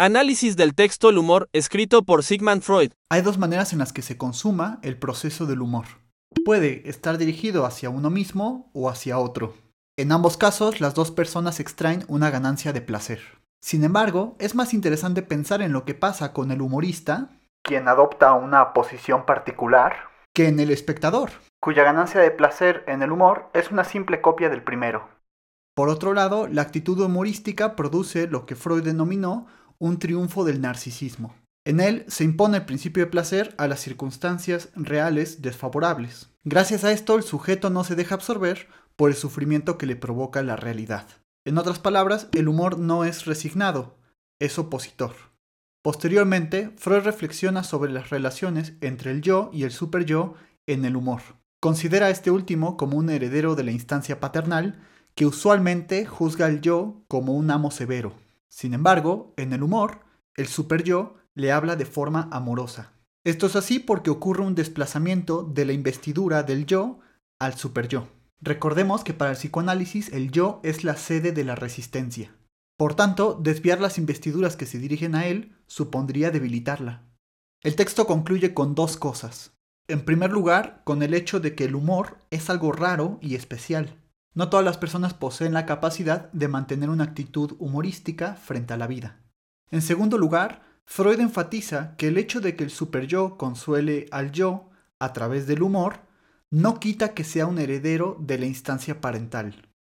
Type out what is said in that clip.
Análisis del texto El humor, escrito por Sigmund Freud. Hay dos maneras en las que se consuma el proceso del humor. Puede estar dirigido hacia uno mismo o hacia otro. En ambos casos, las dos personas extraen una ganancia de placer. Sin embargo, es más interesante pensar en lo que pasa con el humorista, quien adopta una posición particular, que en el espectador, cuya ganancia de placer en el humor es una simple copia del primero. Por otro lado, la actitud humorística produce lo que Freud denominó un triunfo del narcisismo. En él se impone el principio de placer a las circunstancias reales desfavorables. Gracias a esto, el sujeto no se deja absorber por el sufrimiento que le provoca la realidad. En otras palabras, el humor no es resignado, es opositor. Posteriormente, Freud reflexiona sobre las relaciones entre el yo y el superyo en el humor. Considera a este último como un heredero de la instancia paternal que usualmente juzga al yo como un amo severo. Sin embargo, en el humor, el superyo le habla de forma amorosa. Esto es así porque ocurre un desplazamiento de la investidura del yo al superyo. Recordemos que para el psicoanálisis el yo es la sede de la resistencia. Por tanto, desviar las investiduras que se dirigen a él supondría debilitarla. El texto concluye con dos cosas. En primer lugar, con el hecho de que el humor es algo raro y especial. No todas las personas poseen la capacidad de mantener una actitud humorística frente a la vida. En segundo lugar, Freud enfatiza que el hecho de que el superyo consuele al yo a través del humor no quita que sea un heredero de la instancia parental.